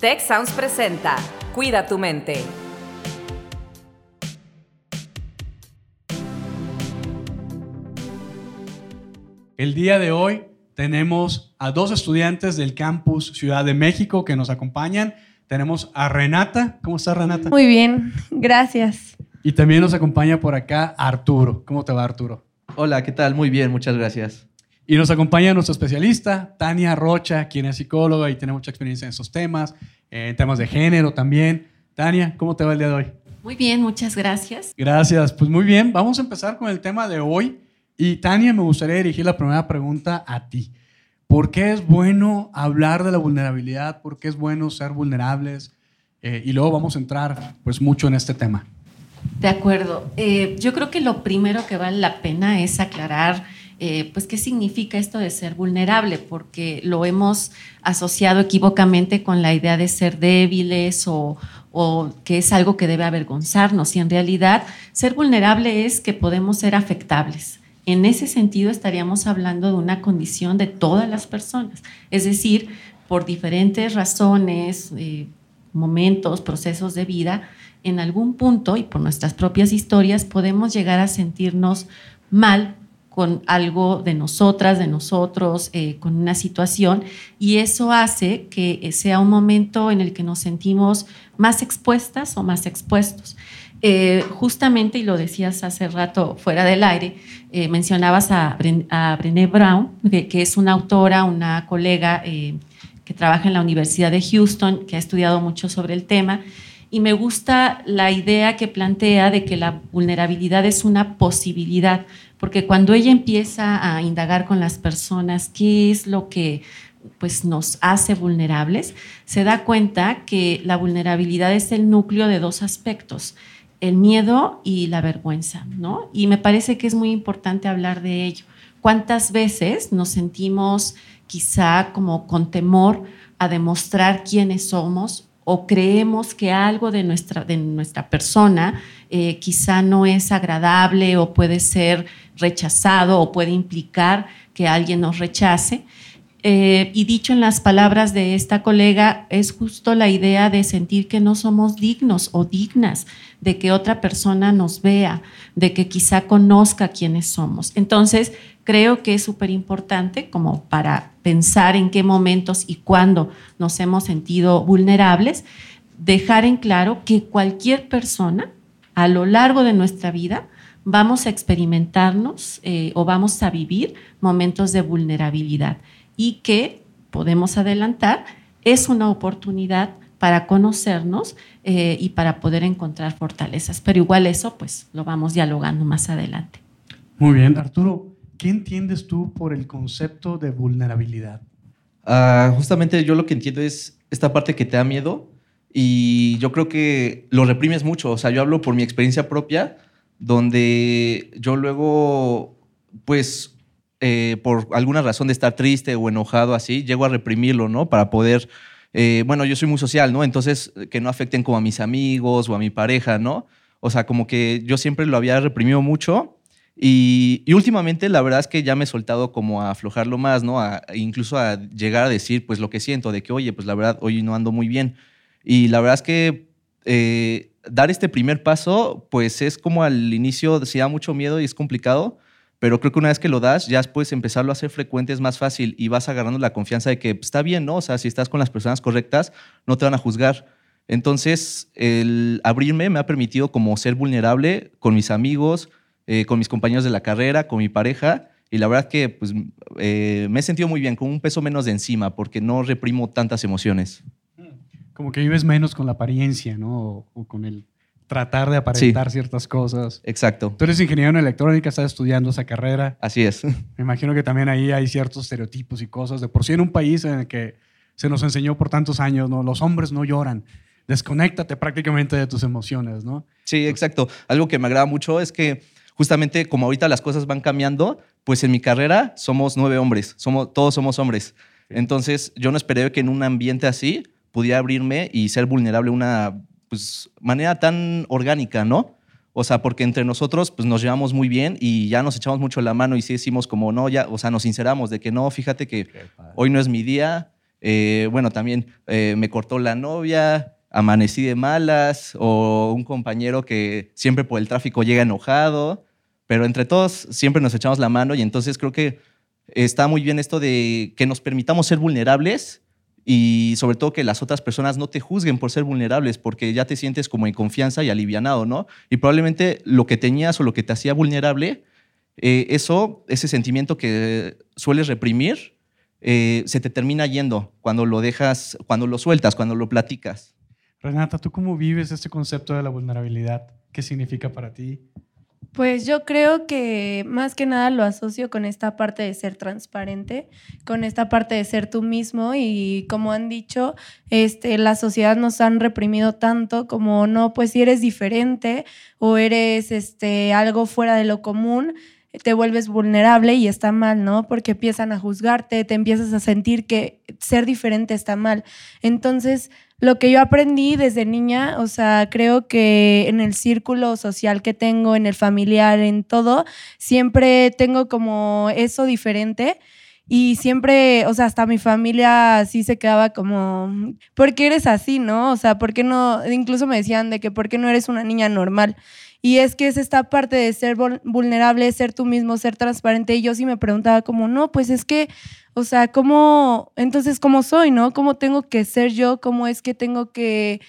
Tech Sounds presenta Cuida tu mente. El día de hoy tenemos a dos estudiantes del campus Ciudad de México que nos acompañan. Tenemos a Renata. ¿Cómo estás, Renata? Muy bien, gracias. Y también nos acompaña por acá Arturo. ¿Cómo te va, Arturo? Hola, ¿qué tal? Muy bien, muchas gracias. Y nos acompaña nuestra especialista, Tania Rocha, quien es psicóloga y tiene mucha experiencia en esos temas, en temas de género también. Tania, ¿cómo te va el día de hoy? Muy bien, muchas gracias. Gracias, pues muy bien. Vamos a empezar con el tema de hoy. Y Tania, me gustaría dirigir la primera pregunta a ti. ¿Por qué es bueno hablar de la vulnerabilidad? ¿Por qué es bueno ser vulnerables? Eh, y luego vamos a entrar pues mucho en este tema. De acuerdo. Eh, yo creo que lo primero que vale la pena es aclarar eh, pues qué significa esto de ser vulnerable, porque lo hemos asociado equivocamente con la idea de ser débiles o, que es algo que debe avergonzarnos. Y en realidad ser vulnerable es que podemos ser afectables. En ese sentido estaríamos hablando de una condición de todas las personas, es decir, por diferentes razones, eh, momentos, procesos de vida, en algún punto y por nuestras propias historias podemos llegar a sentirnos mal con algo de nosotras, de nosotros, eh, con una situación, y eso hace que sea un momento en el que nos sentimos más expuestas o más expuestos. Eh, justamente, y lo decías hace rato fuera del aire, eh, mencionabas a, Brené Brown, que, es una autora, una colega que trabaja en la Universidad de Houston, que ha estudiado mucho sobre el tema, y me gusta la idea que plantea de que la vulnerabilidad es una posibilidad, porque cuando ella empieza a indagar con las personas qué es lo que pues nos hace vulnerables, se da cuenta que la vulnerabilidad es el núcleo de dos aspectos, el miedo y la vergüenza, ¿no? Y me parece que es muy importante hablar de ello. ¿Cuántas veces nos sentimos quizá como con temor a demostrar quiénes somos o creemos que algo de nuestra, de nuestra persona eh, quizá no es agradable o puede ser rechazado o puede implicar que alguien nos rechace. Eh, y dicho en las palabras de esta colega, es justo la idea de sentir que no somos dignos o dignas, de que otra persona nos vea, de que quizá conozca quiénes somos. Entonces, creo que es súper importante como para pensar en qué momentos y cuándo nos hemos sentido vulnerables, dejar en claro que cualquier persona a lo largo de nuestra vida vamos a experimentarnos eh, o vamos a vivir momentos de vulnerabilidad y que podemos adelantar es una oportunidad para conocernos eh, y para poder encontrar fortalezas. Pero igual eso, pues lo vamos dialogando más adelante. Muy bien, Arturo. ¿Qué entiendes tú por el concepto de vulnerabilidad? Uh, justamente yo lo que entiendo es esta parte que te da miedo y yo creo que lo reprimes mucho. O sea, yo hablo por mi experiencia propia, donde yo luego, pues, eh, por alguna razón de estar triste o enojado así, llego a reprimirlo, ¿no? Para poder, eh, bueno, yo soy muy social, ¿no? Entonces, que no afecten como a mis amigos o a mi pareja, ¿no? O sea, como que yo siempre lo había reprimido mucho y, últimamente la verdad es que ya me he soltado como a aflojarlo más, ¿no? incluso a llegar a decir pues lo que siento, de que oye, pues la verdad hoy no ando muy bien. Y la verdad es que eh, dar este primer paso pues es como al inicio si da mucho miedo y es complicado, pero creo que una vez que lo das ya puedes empezarlo a hacer frecuente, es más fácil y vas agarrando la confianza de que pues, está bien, ¿no? O sea, si estás con las personas correctas, no te van a juzgar. Entonces, el abrirme me ha permitido como ser vulnerable con mis amigos, eh, con mis compañeros de la carrera, con mi pareja. Y la verdad que pues, eh, me he sentido muy bien, con un peso menos de encima, porque no reprimo tantas emociones. Como que vives menos con la apariencia, ¿no? O, con el tratar de aparentar ciertas cosas. Exacto. Tú eres ingeniero en electrónica, estás estudiando esa carrera. Así es. Me imagino que también ahí hay ciertos estereotipos y cosas. De por sí en un país en el que se nos enseñó por tantos años, ¿no? Los hombres no lloran. Desconéctate prácticamente de tus emociones, ¿no? Sí, exacto. Algo que me agrada mucho es que justamente como ahorita las cosas van cambiando, pues en mi carrera somos nueve hombres, somos, todos somos hombres. Entonces yo no esperé que en un ambiente así pudiera abrirme y ser vulnerable de una pues, manera tan orgánica, ¿no? O sea, porque entre nosotros pues nos llevamos muy bien y ya nos echamos mucho la mano y sí decimos como no, ya, o sea, nos sinceramos de que no, fíjate que hoy no es mi día, eh, bueno, también eh, me cortó la novia, amanecí de malas, o un compañero que siempre por el tráfico llega enojado, pero entre todos siempre nos echamos la mano y entonces creo que está muy bien esto de que nos permitamos ser vulnerables y sobre todo que las otras personas no te juzguen por ser vulnerables, porque ya te sientes como en confianza y alivianado, ¿no? Y probablemente lo que tenías o lo que te hacía vulnerable, eh, eso, ese sentimiento que sueles reprimir, eh, se te termina yendo cuando lo dejas, cuando lo sueltas, cuando lo platicas. Renata, ¿tú cómo vives este concepto de la vulnerabilidad? ¿Qué significa para ti? Pues yo creo que más que nada lo asocio con esta parte de ser transparente, con esta parte de ser tú mismo y como han dicho, este, la sociedad nos han reprimido tanto como no, pues si eres diferente o eres este, algo fuera de lo común, te vuelves vulnerable y está mal, ¿no? Porque empiezan a juzgarte, te empiezas a sentir que ser diferente está mal. Entonces, lo que yo aprendí desde niña, o sea, creo que en el círculo social que tengo, en el familiar, en todo, siempre tengo como eso diferente. Y siempre, o sea, hasta mi familia sí se quedaba como, ¿por qué eres así, no? O sea, ¿por qué no? Incluso me decían de que, ¿por qué no eres una niña normal? Y es que es esta parte de ser vulnerable, ser tú mismo, ser transparente. Y yo sí me preguntaba como, no, pues es que, o sea, ¿cómo, entonces, cómo soy, no? ¿Cómo tengo que ser yo? ¿Cómo es que tengo que,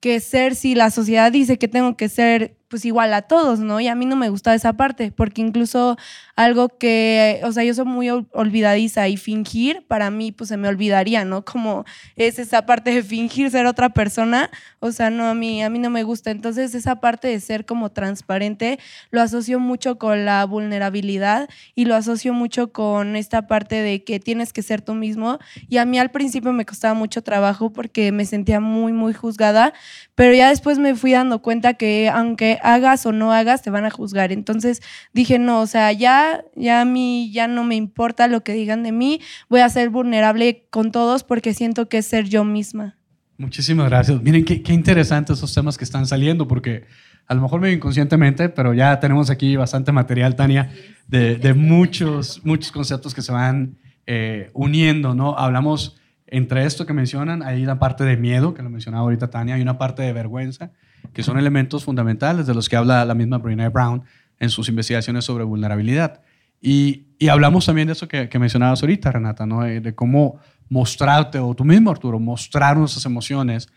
que ser si la sociedad dice que tengo que ser pues igual a todos, ¿no? Y a mí no me gustaba esa parte, porque incluso algo que, o sea, yo soy muy olvidadiza y fingir, para mí, pues se me olvidaría, ¿no? Como es esa parte de fingir ser otra persona, o sea, no, a mí, a mí no me gusta. Entonces, esa parte de ser como transparente, lo asocio mucho con la vulnerabilidad y lo asocio mucho con esta parte de que tienes que ser tú mismo. Y a mí al principio me costaba mucho trabajo porque me sentía muy, muy juzgada, pero ya después me fui dando cuenta que aunque hagas o no hagas, te van a juzgar. Entonces dije, no, o sea, ya, ya a mí ya no me importa lo que digan de mí, voy a ser vulnerable con todos porque siento que es ser yo misma. Muchísimas gracias. Miren qué, qué interesantes esos temas que están saliendo, porque a lo mejor medio inconscientemente, pero ya tenemos aquí bastante material, Tania, de, de muchos, muchos conceptos que se van eh, uniendo, ¿no? Hablamos entre esto que mencionan, hay una parte de miedo, que lo mencionaba ahorita Tania, hay una parte de vergüenza, que son elementos fundamentales de los que habla la misma Brene Brown en sus investigaciones sobre vulnerabilidad. Y, y hablamos también de eso que, que, mencionabas ahorita, Renata, ¿no? de, cómo mostrarte, o tú mismo, Arturo, mostrar nuestras emociones.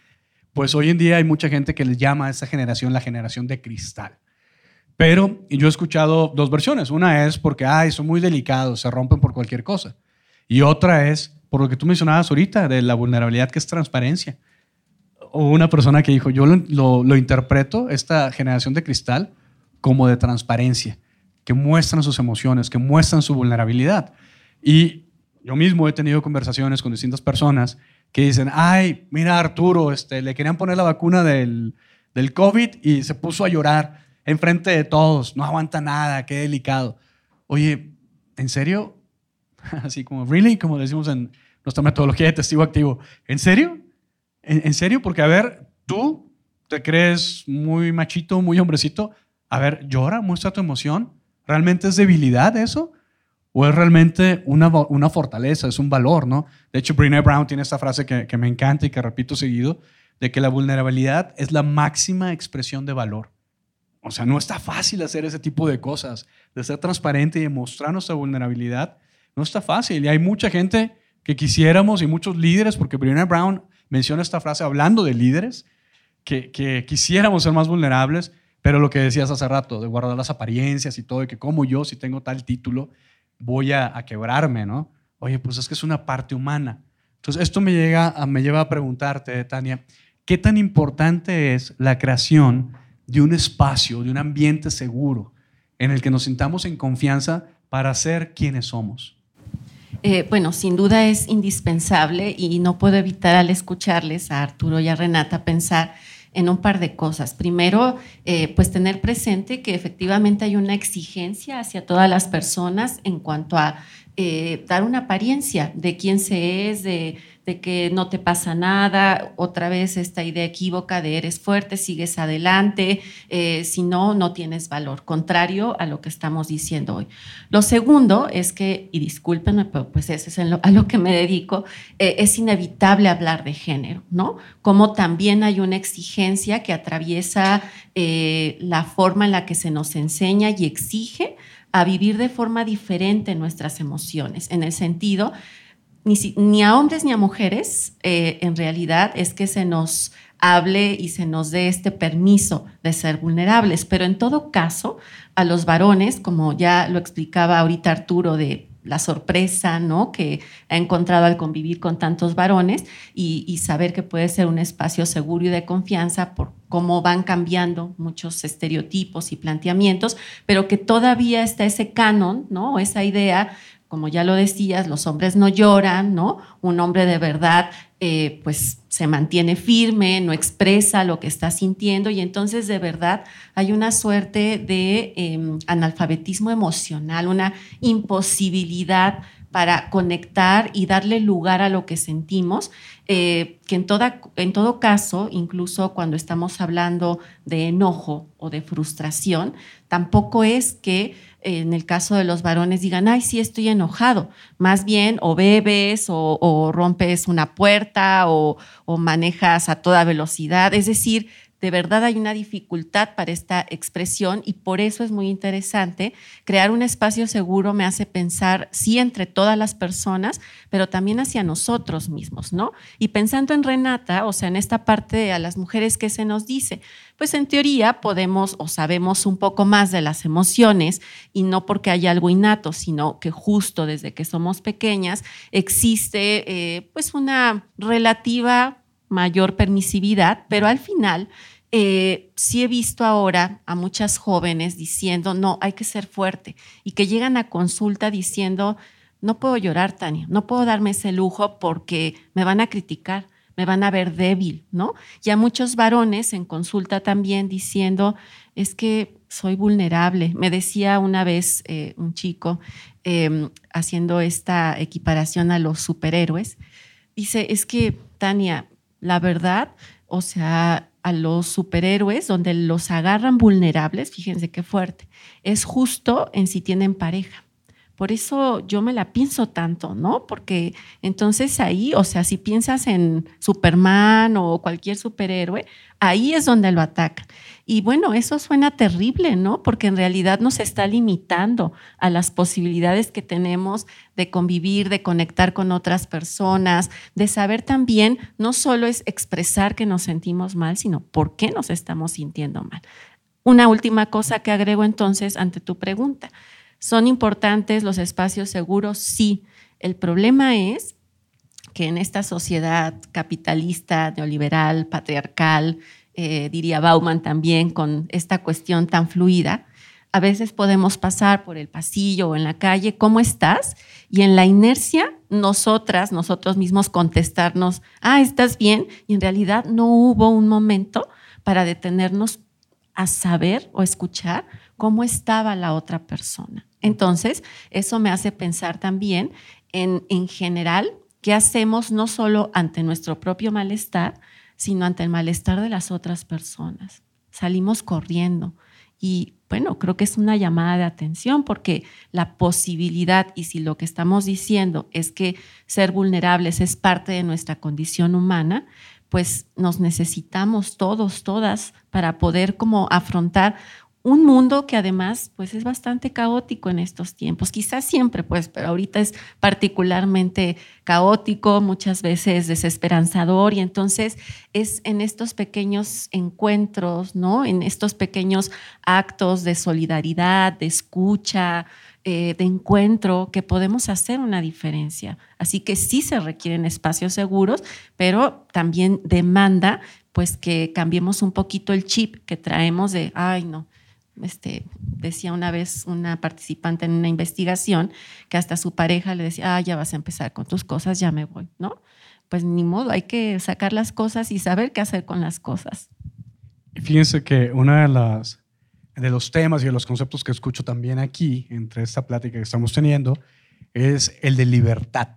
Pues hoy en día hay mucha gente que les llama a esa generación la generación de cristal. Pero yo he escuchado dos versiones. Una es porque, ay, son muy delicados, se rompen por cualquier cosa. Y otra es por lo que tú mencionabas ahorita, de la vulnerabilidad que es transparencia o una persona que dijo, yo lo, interpreto, esta generación de cristal, como de transparencia, que muestran sus emociones, que muestran su vulnerabilidad. Y yo mismo he tenido conversaciones con distintas personas que dicen, ay, mira Arturo, este, le querían poner la vacuna del, del COVID y se puso a llorar enfrente de todos, no aguanta nada, qué delicado. Oye, ¿en serio? Así como, ¿really? Como decimos en nuestra metodología de testigo activo. ¿En serio? ¿En, serio? Porque, a ver, tú te crees muy machito, muy hombrecito. A ver, llora, muestra tu emoción. ¿Realmente es debilidad eso? ¿O es realmente una, una fortaleza, es un valor, no? De hecho, Brené Brown tiene esta frase que, que me encanta y que repito seguido, de que la vulnerabilidad es la máxima expresión de valor. O sea, no está fácil hacer ese tipo de cosas, de ser transparente y de mostrar nuestra vulnerabilidad. No está fácil. Y hay mucha gente que quisiéramos y muchos líderes, porque Brené Brown menciona esta frase hablando de líderes, que, que, quisiéramos ser más vulnerables, pero lo que decías hace rato, de guardar las apariencias y todo, y que como yo, si tengo tal título, voy a, a quebrarme, ¿no? Oye, pues es que es una parte humana. Entonces, esto me, llega a, me lleva a preguntarte, Tania, ¿qué tan importante es la creación de un espacio, de un ambiente seguro en el que nos sintamos en confianza para ser quienes somos? Eh, bueno, sin duda es indispensable y no puedo evitar al escucharles a Arturo y a Renata pensar en un par de cosas. Primero, eh, pues tener presente que efectivamente hay una exigencia hacia todas las personas en cuanto a eh, dar una apariencia de quién se es, de, de que no te pasa nada, otra vez esta idea equívoca de eres fuerte, sigues adelante, eh, si no, no tienes valor, contrario a lo que estamos diciendo hoy. Lo segundo es que, y discúlpenme, pero pues eso es a lo que me dedico, eh, es inevitable hablar de género, ¿no? Como también hay una exigencia que atraviesa eh, la forma en la que se nos enseña y exige a vivir de forma diferente nuestras emociones, en el sentido ni, a hombres ni a mujeres, eh, en realidad es que se nos hable y se nos dé este permiso de ser vulnerables. Pero en todo caso, a los varones, como ya lo explicaba ahorita Arturo de la sorpresa, ¿no? Que ha encontrado al convivir con tantos varones y, y, saber que puede ser un espacio seguro y de confianza por cómo van cambiando muchos estereotipos y planteamientos, pero que todavía está ese canon, ¿no? Esa idea como ya lo decías, los hombres no lloran, ¿no? Un hombre de verdad, eh, pues se mantiene firme, no expresa lo que está sintiendo y entonces de verdad hay una suerte de em, analfabetismo emocional, una imposibilidad para conectar y darle lugar a lo que sentimos, eh, que en, toda, en todo caso, incluso cuando estamos hablando de enojo o de frustración, tampoco es que en el caso de los varones digan, ay, sí estoy enojado. Más bien, o bebes, o, rompes una puerta, o, o, manejas a toda velocidad. Es decir, de verdad hay una dificultad para esta expresión y por eso es muy interesante. Crear un espacio seguro me hace pensar, sí, entre todas las personas, pero también hacia nosotros mismos, ¿no? Y pensando en Renata, o sea, en esta parte de a las mujeres que se nos dice, pues en teoría podemos o sabemos un poco más de las emociones y no porque haya algo innato, sino que justo desde que somos pequeñas existe eh, pues una relativa mayor permisividad, pero al final eh, sí he visto ahora a muchas jóvenes diciendo, no, hay que ser fuerte, y que llegan a consulta diciendo, no puedo llorar, Tania, no puedo darme ese lujo porque me van a criticar, me van a ver débil, ¿no? Y a muchos varones en consulta también diciendo, es que soy vulnerable. Me decía una vez eh, un chico em, haciendo esta equiparación a los superhéroes, dice, es que, Tania, la verdad, o sea, a los superhéroes, donde los agarran vulnerables, fíjense qué fuerte, es justo en si tienen pareja. Por eso yo me la pienso tanto, ¿no? Porque entonces ahí, o sea, si piensas en Superman o cualquier superhéroe, ahí es donde lo atacan. Y bueno, eso suena terrible, ¿no? Porque en realidad nos está limitando a las posibilidades que tenemos de convivir, de conectar con otras personas, de saber también, no solo es expresar que nos sentimos mal, sino por qué nos estamos sintiendo mal. Una última cosa que agrego entonces ante tu pregunta. ¿Son importantes los espacios seguros? Sí. El problema es que en esta sociedad capitalista, neoliberal, patriarcal, eh, diría Bauman también, con esta cuestión tan fluida, a veces podemos pasar por el pasillo o en la calle, ¿cómo estás? Y en la inercia, nosotras, nosotros mismos contestarnos, ah, ¿estás bien? Y en realidad no hubo un momento para detenernos a saber o escuchar cómo estaba la otra persona. Entonces, eso me hace pensar también en, en general, qué hacemos no solo ante nuestro propio malestar, sino ante el malestar de las otras personas. Salimos corriendo y bueno, creo que es una llamada de atención porque la posibilidad, y si lo que estamos diciendo es que ser vulnerables es parte de nuestra condición humana, pues nos necesitamos todos, todas, para poder como afrontar un mundo que además pues es bastante caótico en estos tiempos, quizás siempre pues, pero ahorita es particularmente caótico, muchas veces desesperanzador y entonces es en estos pequeños encuentros, ¿no? En estos pequeños actos de solidaridad, de escucha, eh, de encuentro que podemos hacer una diferencia. Así que sí se requieren espacios seguros, pero también demanda pues que cambiemos un poquito el chip que traemos de, ay no, este, decía una vez una participante en una investigación que hasta su pareja le decía, ah, ya vas a empezar con tus cosas, ya me voy, ¿no? Pues ni modo, hay que sacar las cosas y saber qué hacer con las cosas. Fíjense que uno de, las, de los temas y de los conceptos que escucho también aquí, entre esta plática que estamos teniendo, es el de libertad.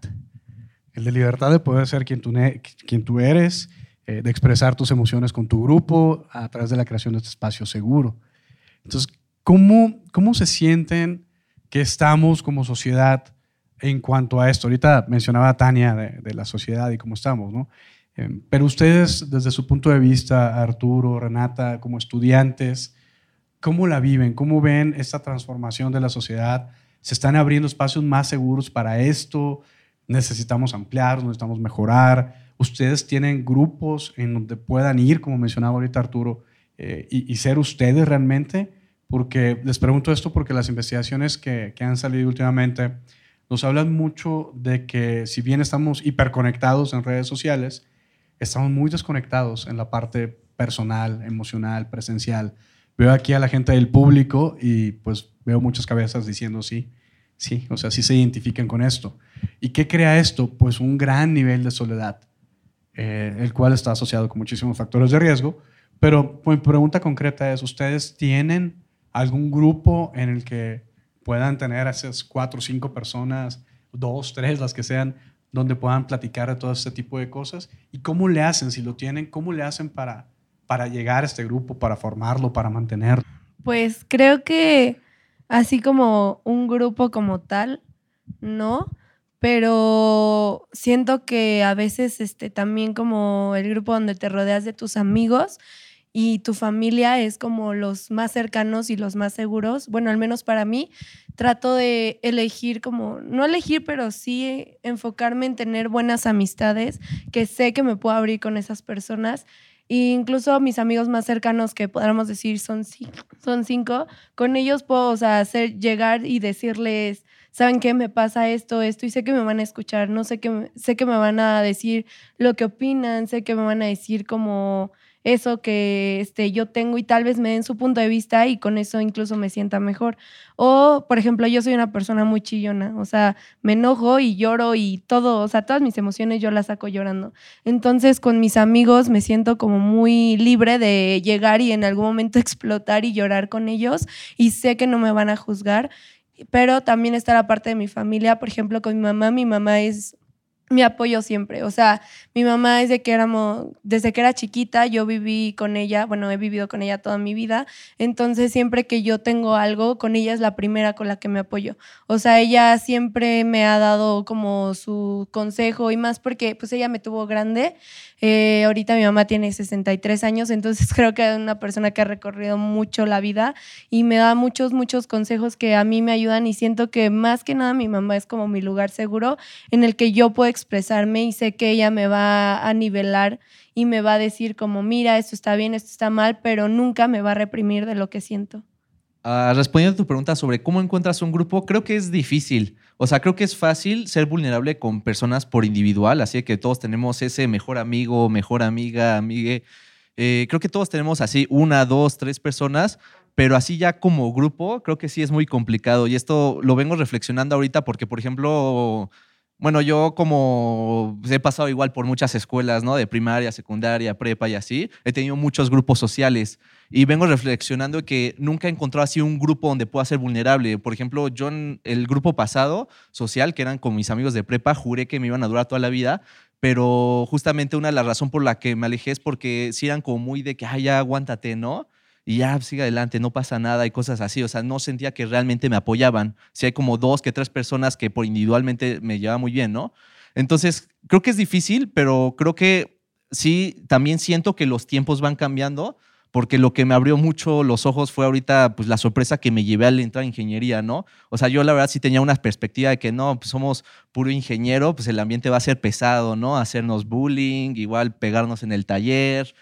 el de libertad de poder ser quien tú, quien tú eres, eh, de expresar tus emociones con tu grupo a través de la creación de este espacio seguro. Entonces, ¿cómo, cómo se sienten que estamos como sociedad en cuanto a esto? Ahorita mencionaba Tania de, la sociedad y cómo estamos, ¿no? Em, pero ustedes, desde su punto de vista, Arturo, Renata, como estudiantes, ¿cómo la viven? ¿Cómo ven esta transformación de la sociedad? ¿Se están abriendo espacios más seguros para esto? necesitamos ampliar, necesitamos mejorar. Ustedes tienen grupos en donde puedan ir, como mencionaba ahorita Arturo, eh, y, ser ustedes realmente, porque les pregunto esto porque las investigaciones que, que han salido últimamente nos hablan mucho de que si bien estamos hiperconectados en redes sociales, estamos muy desconectados en la parte personal, emocional, presencial. Veo aquí a la gente del público y pues veo muchas cabezas diciendo sí, sí, o sea, sí se identifican con esto. ¿Y qué crea esto? Pues un gran nivel de soledad, eh, el cual está asociado con muchísimos factores de riesgo. Pero mi pregunta concreta es, ¿ustedes tienen algún grupo en el que puedan tener esas cuatro o cinco personas, dos, tres, las que sean, donde puedan platicar de todo este tipo de cosas? ¿Y cómo le hacen, si lo tienen, cómo le hacen para, para llegar a este grupo, para formarlo, para mantenerlo? Pues creo que así como un grupo como tal, no, pero siento que a veces este, también como el grupo donde te rodeas de tus amigos y tu familia es como los más cercanos y los más seguros, bueno, al menos para mí, trato de elegir como, no elegir, pero sí enfocarme en tener buenas amistades, que sé que me puedo abrir con esas personas. E incluso mis amigos más cercanos, que podríamos decir son, son cinco, con ellos puedo hacer, llegar y decirles, ¿saben qué? Me pasa esto, esto, y sé que me van a escuchar, no sé que, sé que me van a decir lo que opinan, sé que me van a decir como eso que este, yo tengo y tal vez me den su punto de vista y con eso incluso me sienta mejor. O, por ejemplo, yo soy una persona muy chillona, o sea, me enojo y lloro y todo, o sea, todas mis emociones yo las saco llorando. Entonces, con mis amigos me siento como muy libre de llegar y en algún momento explotar y llorar con ellos y sé que no me van a juzgar pero también está la parte de mi familia, por ejemplo, con mi mamá, mi mamá es mi apoyo siempre. O sea, mi mamá desde que éramos, desde que era chiquita, yo viví con ella, bueno, he vivido con ella toda mi vida. Entonces, siempre que yo tengo algo, con ella es la primera con la que me apoyo. O sea, ella siempre me ha dado como su consejo y más porque pues ella me tuvo grande. Eh, ahorita mi mamá tiene 63 años, entonces creo que es una persona que ha recorrido mucho la vida y me da muchos, muchos consejos que a mí me ayudan y siento que más que nada mi mamá es como mi lugar seguro en el que yo puedo expresarme y sé que ella me va a nivelar y me va a decir como, mira, esto está bien, esto está mal, pero nunca me va a reprimir de lo que siento. Uh, respondiendo a tu pregunta sobre cómo encuentras un grupo, creo que es difícil. O sea, creo que es fácil ser vulnerable con personas por individual, así que todos tenemos ese mejor amigo, mejor amiga, amigue. Eh, creo que todos tenemos así una, dos, tres personas, pero así ya como grupo, creo que sí es muy complicado. Y esto lo vengo reflexionando ahorita porque, por ejemplo, bueno, yo como he pasado igual por muchas escuelas, ¿no? De primaria, secundaria, prepa y así, he tenido muchos grupos sociales y vengo reflexionando que nunca he encontrado así un grupo donde pueda ser vulnerable. Por ejemplo, yo en el grupo pasado social, que eran con mis amigos de prepa, juré que me iban a durar toda la vida, pero justamente una de las razones por la que me alejé es porque sí eran como muy de que, ay, ya aguántate, ¿no? Y ya sigue adelante, no pasa nada y cosas así. O sea, no sentía que realmente me apoyaban. Si hay como dos que tres personas que por individualmente me lleva muy bien, ¿no? Entonces, creo que es difícil, pero creo que sí, también siento que los tiempos van cambiando porque lo que me abrió mucho los ojos fue ahorita pues la sorpresa que me llevé al entrar a ingeniería, ¿no? O sea, yo la verdad sí tenía una perspectiva de que no, pues somos puro ingeniero, pues el ambiente va a ser pesado, ¿no? Hacernos bullying, igual pegarnos en el taller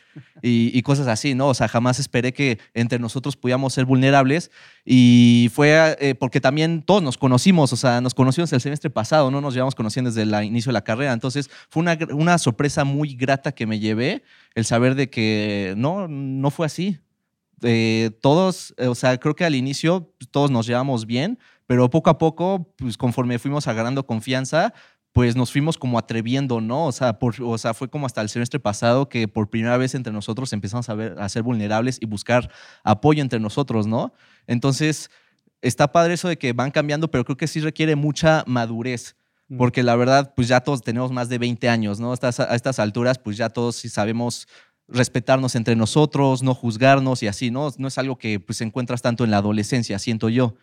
y, cosas así, ¿no? O sea, jamás esperé que entre nosotros pudiéramos ser vulnerables y fue eh, porque también todos nos conocimos, o sea, nos conocimos el semestre pasado, no nos llevamos conociendo desde el inicio de la carrera, entonces fue una, una sorpresa muy grata que me llevé el saber de que no, no fue así. Eh, todos, eh, o sea, creo que al inicio pues, todos nos llevamos bien, pero poco a poco, pues conforme fuimos agarrando confianza, pues nos fuimos como atreviendo, ¿no? O sea, por, o sea, fue como hasta el semestre pasado que por primera vez entre nosotros empezamos a, ver, a ser vulnerables y buscar apoyo entre nosotros, ¿no? Entonces, está padre eso de que van cambiando, pero creo que sí requiere mucha madurez Mm. Porque la verdad, pues ya todos tenemos más de 20 años, ¿no? A estas, a estas alturas, pues ya todos sí sabemos respetarnos entre nosotros, no juzgarnos y así, ¿no? No es algo que pues encuentras tanto en la adolescencia, siento yo.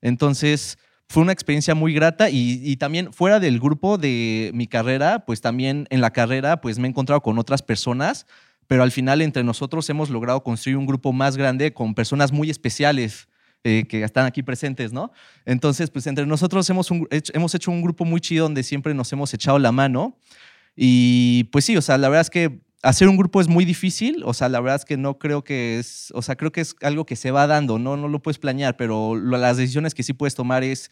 Entonces, fue una experiencia muy grata y, también fuera del grupo de mi carrera, pues también en la carrera, pues me he encontrado con otras personas, pero al final entre nosotros hemos logrado construir un grupo más grande con personas muy especiales eh, que están aquí presentes, ¿no? Entonces, pues entre nosotros hemos, hemos hecho un grupo muy chido donde siempre nos hemos echado la mano. Y pues sí, o sea, la verdad es que hacer un grupo es muy difícil, o sea, la verdad es que no creo que es, o sea, creo que es algo que se va dando, no, no lo puedes planear, pero las decisiones que sí puedes tomar es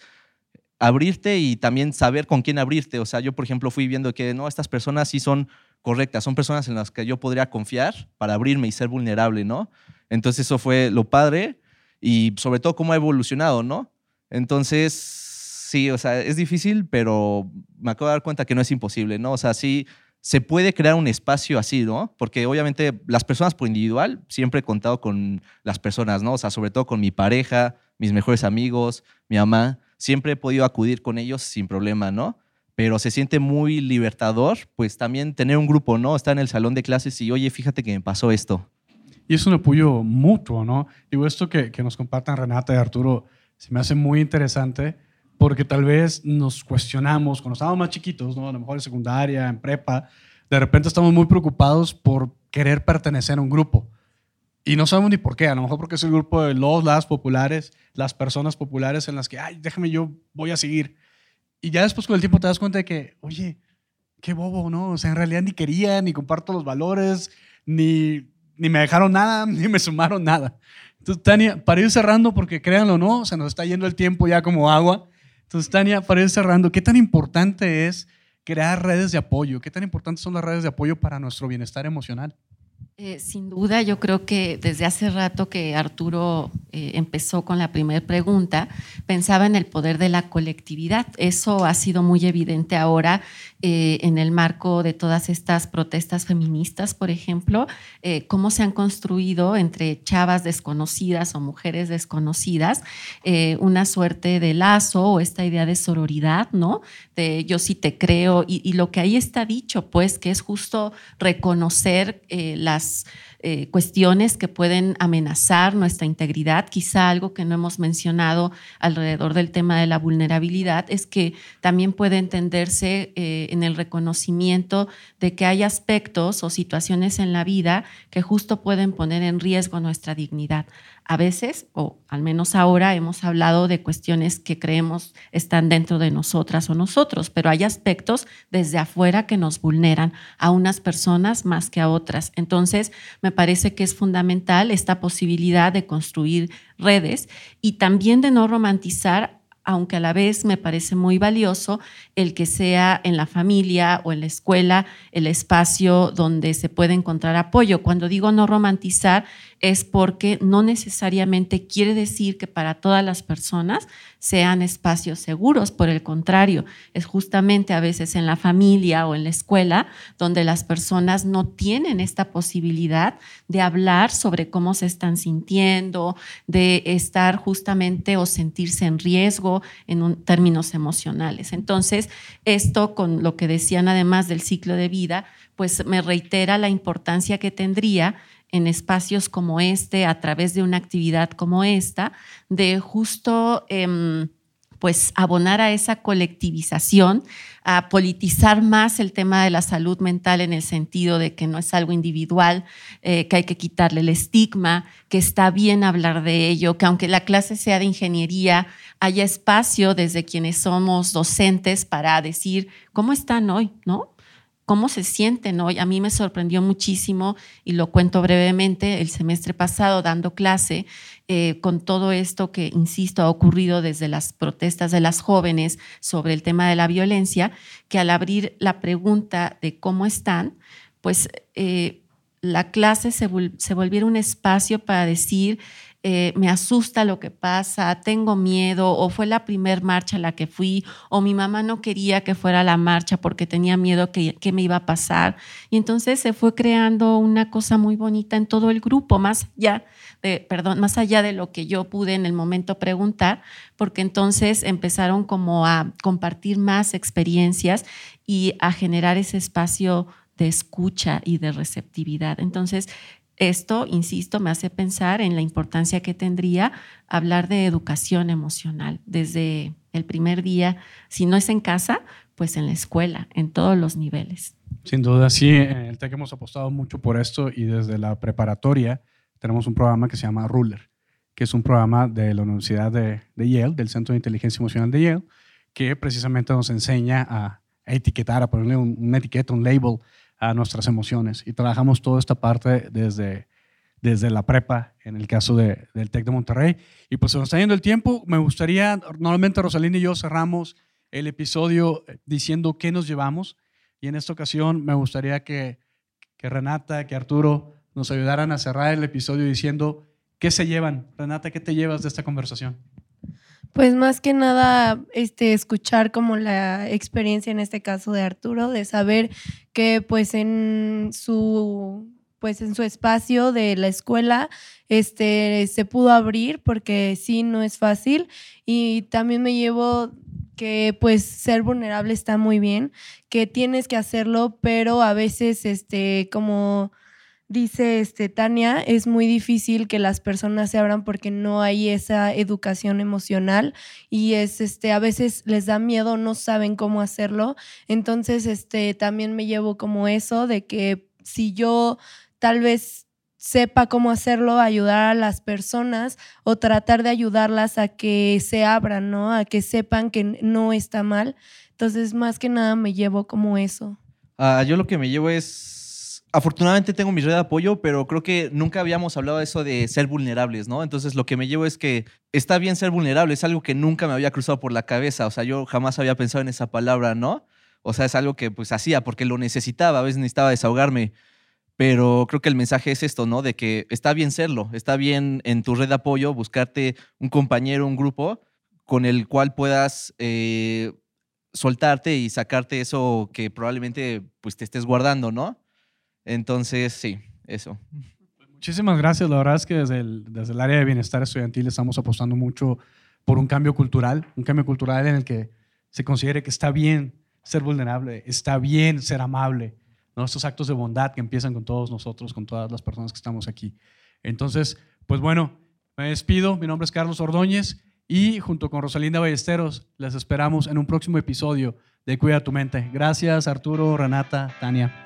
abrirte y también saber con quién abrirte. O sea, yo, por ejemplo, fui viendo que no, estas personas sí son correctas, son personas en las que yo podría confiar para abrirme y ser vulnerable, ¿no? Entonces eso fue lo padre y sobre todo cómo ha evolucionado, ¿no? Entonces, sí, o sea, es difícil, pero me acabo de dar cuenta que no es imposible, ¿no? O sea, sí se puede crear un espacio así, ¿no? Porque obviamente las personas por individual, siempre he contado con las personas, ¿no? O sea, sobre todo con mi pareja, mis mejores amigos, mi mamá, siempre he podido acudir con ellos sin problema, ¿no? Pero se siente muy libertador, pues también tener un grupo, ¿no? Estar en el salón de clases y, oye, fíjate que me pasó esto. Y es un apoyo mutuo, ¿no? Digo, esto que, que nos compartan Renata y Arturo se me hace muy interesante porque tal vez nos cuestionamos cuando estábamos más chiquitos, ¿no? A lo mejor en secundaria, en prepa, de repente estamos muy preocupados por querer pertenecer a un grupo. Y no sabemos ni por qué, a lo mejor porque es el grupo de los, las populares, las personas populares en las que, ay, déjame, yo voy a seguir. Y ya después con el tiempo te das cuenta de que, oye, qué bobo, ¿no? O sea, en realidad ni quería, ni comparto los valores, ni ni me dejaron nada, ni me sumaron nada. Entonces, Tania, para ir cerrando, porque créanlo o no, se nos está yendo el tiempo ya como agua. Entonces, Tania, para ir cerrando, ¿qué tan importante es crear redes de apoyo? ¿Qué tan importantes son las redes de apoyo para nuestro bienestar emocional? Eh, sin duda, yo creo que desde hace rato que Arturo eh, empezó con la primera pregunta, pensaba en el poder de la colectividad. Eso ha sido muy evidente ahora eh, en el marco de todas estas protestas feministas, por ejemplo, cómo se han construido entre chavas desconocidas o mujeres desconocidas una suerte de lazo o esta idea de sororidad, ¿no? De yo sí te creo y, y lo que ahí está dicho, pues, que es justo reconocer las yes. Eh, cuestiones que pueden amenazar nuestra integridad. Quizá algo que no hemos mencionado alrededor del tema de la vulnerabilidad es que también puede entenderse eh, en el reconocimiento de que hay aspectos o situaciones en la vida que justo pueden poner en riesgo nuestra dignidad a veces, o al menos ahora, hemos hablado de cuestiones que creemos están dentro de nosotras o nosotros, pero hay aspectos desde afuera que nos vulneran a unas personas más que a otras. Entonces, me parece que es fundamental esta posibilidad de construir redes y también de no romantizar aunque a la vez me parece muy valioso el que sea en la familia o en la escuela el espacio donde se puede encontrar apoyo. Cuando digo no romantizar es porque no necesariamente quiere decir que para todas las personas sean espacios seguros, por el contrario, es justamente a veces en la familia o en la escuela donde las personas no tienen esta posibilidad de hablar sobre cómo se están sintiendo, de estar justamente o sentirse en riesgo en términos emocionales. Entonces, esto con lo que decían además del ciclo de vida, pues me reitera la importancia que tendría en espacios como este, a través de una actividad como esta, de justo... Em, pues abonar a esa colectivización, a politizar más el tema de la salud mental en el sentido de que no es algo individual, eh, que hay que quitarle el estigma, que está bien hablar de ello, que aunque la clase sea de ingeniería, haya espacio desde quienes somos docentes para decir cómo están hoy, ¿no? Cómo se sienten hoy. A mí me sorprendió muchísimo, y lo cuento brevemente, el semestre pasado dando clase eh, con todo esto que, insisto, ha ocurrido desde las protestas de las jóvenes sobre el tema de la violencia, que al abrir la pregunta de cómo están, pues eh, la clase se, se volviera un espacio para decir eh, me asusta lo que pasa, tengo miedo, o fue la primer marcha a la que fui, o mi mamá no quería que fuera la marcha porque tenía miedo que, que me iba a pasar. Y entonces se fue creando una cosa muy bonita en todo el grupo, más allá de, perdón, más allá de lo que yo pude en el momento preguntar, porque entonces empezaron como a compartir más experiencias y a generar ese espacio de escucha y de receptividad. Entonces, esto, insisto, me hace pensar en la importancia que tendría hablar de educación emocional desde el primer día, si no es en casa, pues en la escuela, en todos los niveles. Sin duda, sí, en el TEC hemos apostado mucho por esto y desde la preparatoria tenemos un programa que se llama Ruler, que es un programa de la Universidad de, Yale, del Centro de Inteligencia Emocional de Yale, que precisamente nos enseña a, etiquetar, a ponerle un, una etiqueta, un label a nuestras emociones. Y trabajamos toda esta parte desde, desde la prepa, en el caso de, del TEC de Monterrey. Y pues se nos está yendo el tiempo. Me gustaría, normalmente Rosalina y yo cerramos el episodio diciendo qué nos llevamos. Y en esta ocasión me gustaría que, que Renata, que Arturo nos ayudaran a cerrar el episodio diciendo qué se llevan. Renata, ¿qué te llevas de esta conversación? Pues más que nada, este, escuchar como la experiencia en este caso de Arturo, de saber que pues en su pues en su espacio de la escuela este se pudo abrir porque sí no es fácil. Y también me llevo que pues ser vulnerable está muy bien, que tienes que hacerlo, pero a veces este como Dice este, Tania, es muy difícil que las personas se abran porque no hay esa educación emocional y es, este, a veces les da miedo, no saben cómo hacerlo. Entonces, este, también me llevo como eso de que si yo tal vez sepa cómo hacerlo, ayudar a las personas o tratar de ayudarlas a que se abran, ¿no? A que sepan que no está mal. Entonces, más que nada me llevo como eso. Ah, yo lo que me llevo es afortunadamente tengo mi red de apoyo, pero creo que nunca habíamos hablado de eso de ser vulnerables, ¿no? Entonces lo que me llevo es que está bien ser vulnerable, es algo que nunca me había cruzado por la cabeza, o sea, yo jamás había pensado en esa palabra, ¿no? O sea, es algo que pues hacía porque lo necesitaba, a veces necesitaba desahogarme, pero creo que el mensaje es esto, ¿no? De que está bien serlo, está bien en tu red de apoyo buscarte un compañero, un grupo con el cual puedas... Eh, soltarte y sacarte eso que probablemente pues te estés guardando, ¿no? Entonces, sí, eso. Muchísimas gracias. La verdad es que desde el, desde el área de bienestar estudiantil estamos apostando mucho por un cambio cultural, un cambio cultural en el que se considere que está bien ser vulnerable, está bien ser amable, ¿no? estos actos de bondad que empiezan con todos nosotros, con todas las personas que estamos aquí. Entonces, pues bueno, me despido. Mi nombre es Carlos Ordóñez y junto con Rosalinda Ballesteros les esperamos en un próximo episodio de Cuida tu mente. Gracias Arturo, Renata, Tania.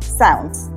sounds